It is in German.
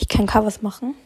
Ich kann Covers machen.